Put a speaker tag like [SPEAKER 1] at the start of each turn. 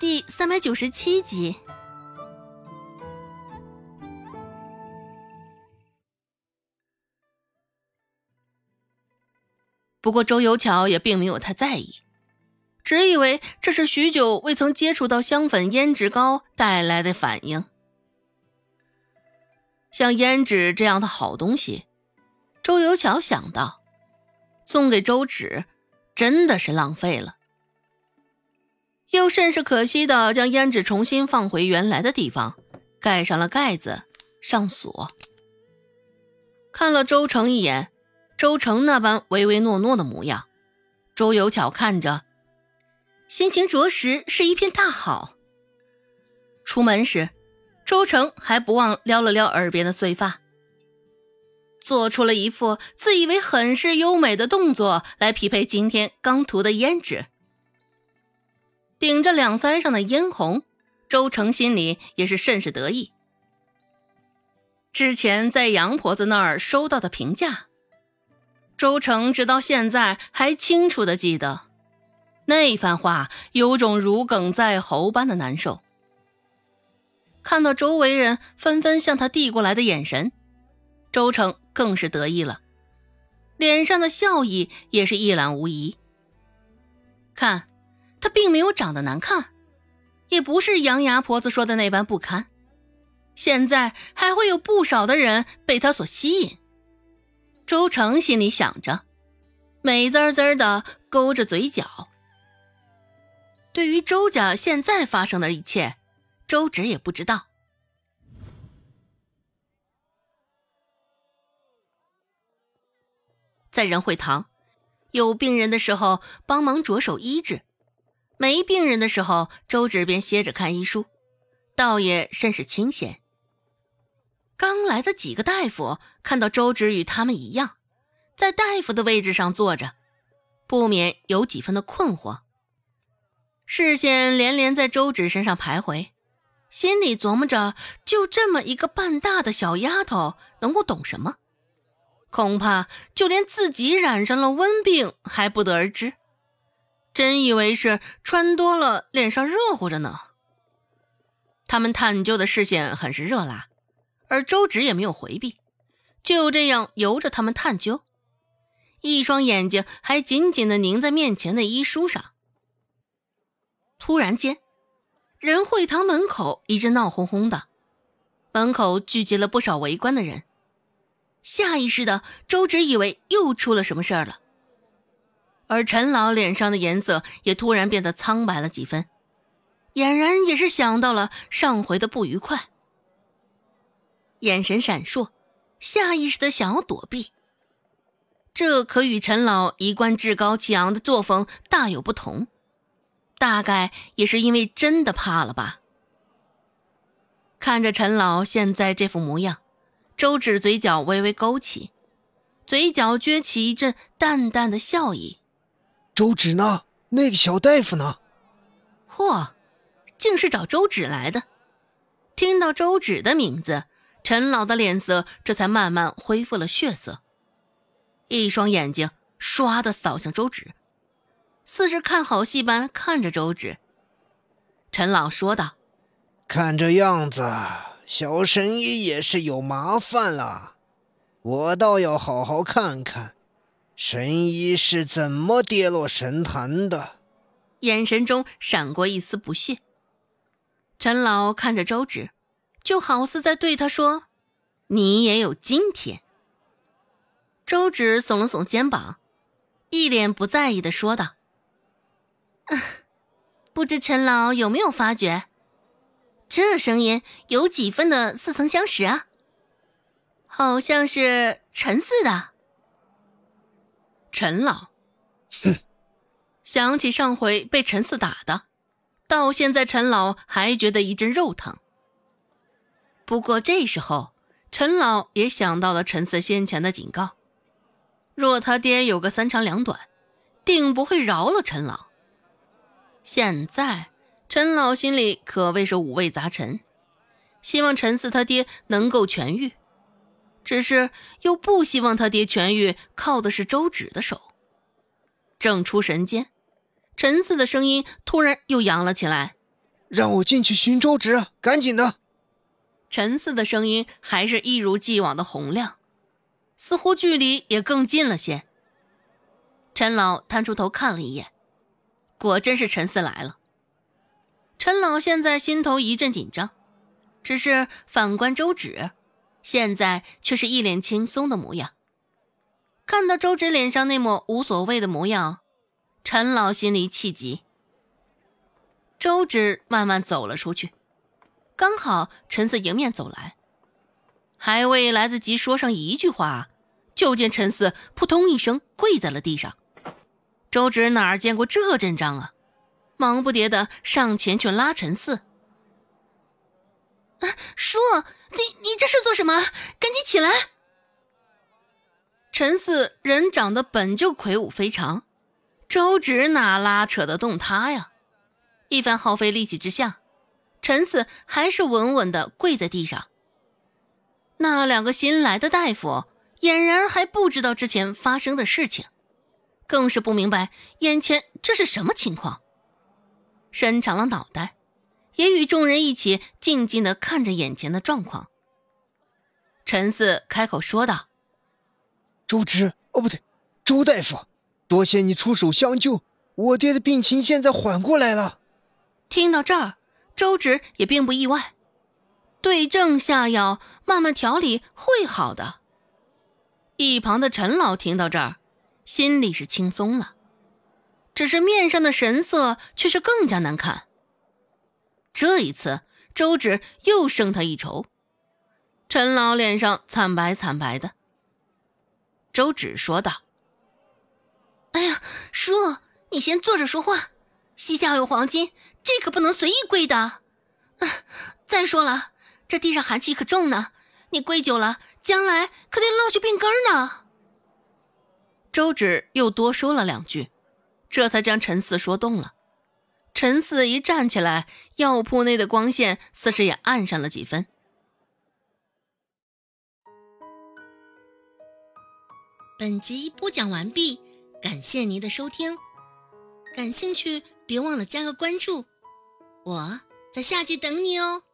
[SPEAKER 1] 第三百九十七集。不过周游桥也并没有太在意，只以为这是许久未曾接触到香粉胭脂膏带来的反应。像胭脂这样的好东西，周游桥想到，送给周芷真的是浪费了。又甚是可惜的，将胭脂重新放回原来的地方，盖上了盖子，上锁。看了周成一眼，周成那般唯唯诺诺的模样，周有巧看着，心情着实是一片大好。出门时，周成还不忘撩了撩耳边的碎发，做出了一副自以为很是优美的动作来匹配今天刚涂的胭脂。顶着两腮上的嫣红，周成心里也是甚是得意。之前在杨婆子那儿收到的评价，周成直到现在还清楚的记得，那番话有种如鲠在喉般的难受。看到周围人纷纷向他递过来的眼神，周成更是得意了，脸上的笑意也是一览无遗。看。他并没有长得难看，也不是杨牙婆子说的那般不堪。现在还会有不少的人被他所吸引。周成心里想着，美滋滋的勾着嘴角。对于周家现在发生的一切，周芷也不知道。在仁惠堂，有病人的时候，帮忙着手医治。没病人的时候，周芷便歇着看医书，倒也甚是清闲。刚来的几个大夫看到周芷与他们一样，在大夫的位置上坐着，不免有几分的困惑，视线连连在周芷身上徘徊，心里琢磨着：就这么一个半大的小丫头，能够懂什么？恐怕就连自己染上了瘟病还不得而知。真以为是穿多了，脸上热乎着呢。他们探究的视线很是热辣，而周芷也没有回避，就这样由着他们探究，一双眼睛还紧紧的凝在面前的医书上。突然间，仁惠堂门口一阵闹哄哄的，门口聚集了不少围观的人。下意识的，周芷以为又出了什么事儿了。而陈老脸上的颜色也突然变得苍白了几分，俨然也是想到了上回的不愉快，眼神闪烁，下意识的想要躲避。这可与陈老一贯趾高气昂的作风大有不同，大概也是因为真的怕了吧。看着陈老现在这副模样，周芷嘴角微微勾起，嘴角撅起一阵淡淡的笑意。
[SPEAKER 2] 周芷呢？那个小大夫呢？
[SPEAKER 1] 嚯，竟是找周芷来的！听到周芷的名字，陈老的脸色这才慢慢恢复了血色，一双眼睛唰的扫向周芷，似是看好戏般看着周芷。陈老说道：“
[SPEAKER 2] 看这样子，小神医也是有麻烦了，我倒要好好看看。”神医是怎么跌落神坛的？
[SPEAKER 1] 眼神中闪过一丝不屑。陈老看着周芷，就好似在对他说：“你也有今天。”周芷耸了耸肩膀，一脸不在意的说道：“不知陈老有没有发觉，这声音有几分的似曾相识啊？好像是陈四的。”陈老，
[SPEAKER 2] 哼，
[SPEAKER 1] 想起上回被陈四打的，到现在陈老还觉得一阵肉疼。不过这时候，陈老也想到了陈四先前的警告，若他爹有个三长两短，定不会饶了陈老。现在陈老心里可谓是五味杂陈，希望陈四他爹能够痊愈。只是又不希望他爹痊愈，靠的是周芷的手。正出神间，陈四的声音突然又扬了起来，
[SPEAKER 2] 让我进去寻周芷，赶紧的！
[SPEAKER 1] 陈四的声音还是一如既往的洪亮，似乎距离也更近了些。陈老探出头看了一眼，果真是陈四来了。陈老现在心头一阵紧张，只是反观周芷，现在却是一脸轻松的模样。看到周芷脸上那抹无所谓的模样，陈老心里气急。周芷慢慢走了出去，刚好陈四迎面走来，还未来得及说上一句话，就见陈四扑通一声跪在了地上。周芷哪儿见过这阵仗啊，忙不迭的上前去拉陈四：“
[SPEAKER 3] 啊，叔，你你这是做什么？赶紧起来！”
[SPEAKER 1] 陈四人长得本就魁梧非常，周芷哪拉扯得动他呀？一番耗费力气之下，陈四还是稳稳的跪在地上。那两个新来的大夫俨然还不知道之前发生的事情，更是不明白眼前这是什么情况，伸长了脑袋，也与众人一起静静的看着眼前的状况。陈四开口说道：“
[SPEAKER 2] 周芷，哦，不对，周大夫，多谢你出手相救，我爹的病情现在缓过来了。”
[SPEAKER 1] 听到这儿，周芷也并不意外，对症下药，慢慢调理会好的。一旁的陈老听到这儿，心里是轻松了，只是面上的神色却是更加难看。这一次，周芷又胜他一筹，陈老脸上惨白惨白的。周芷说道：“
[SPEAKER 3] 哎呀，叔，你先坐着说话，膝下有黄金。”这可不能随意跪的，啊！再说了，这地上寒气可重呢，你跪久了，将来可得落下病根呢。
[SPEAKER 1] 周芷又多说了两句，这才将陈四说动了。陈四一站起来，药铺内的光线似是也暗上了几分。
[SPEAKER 3] 本集播讲完毕，感谢您的收听，感兴趣别忘了加个关注。我在下集等你哦。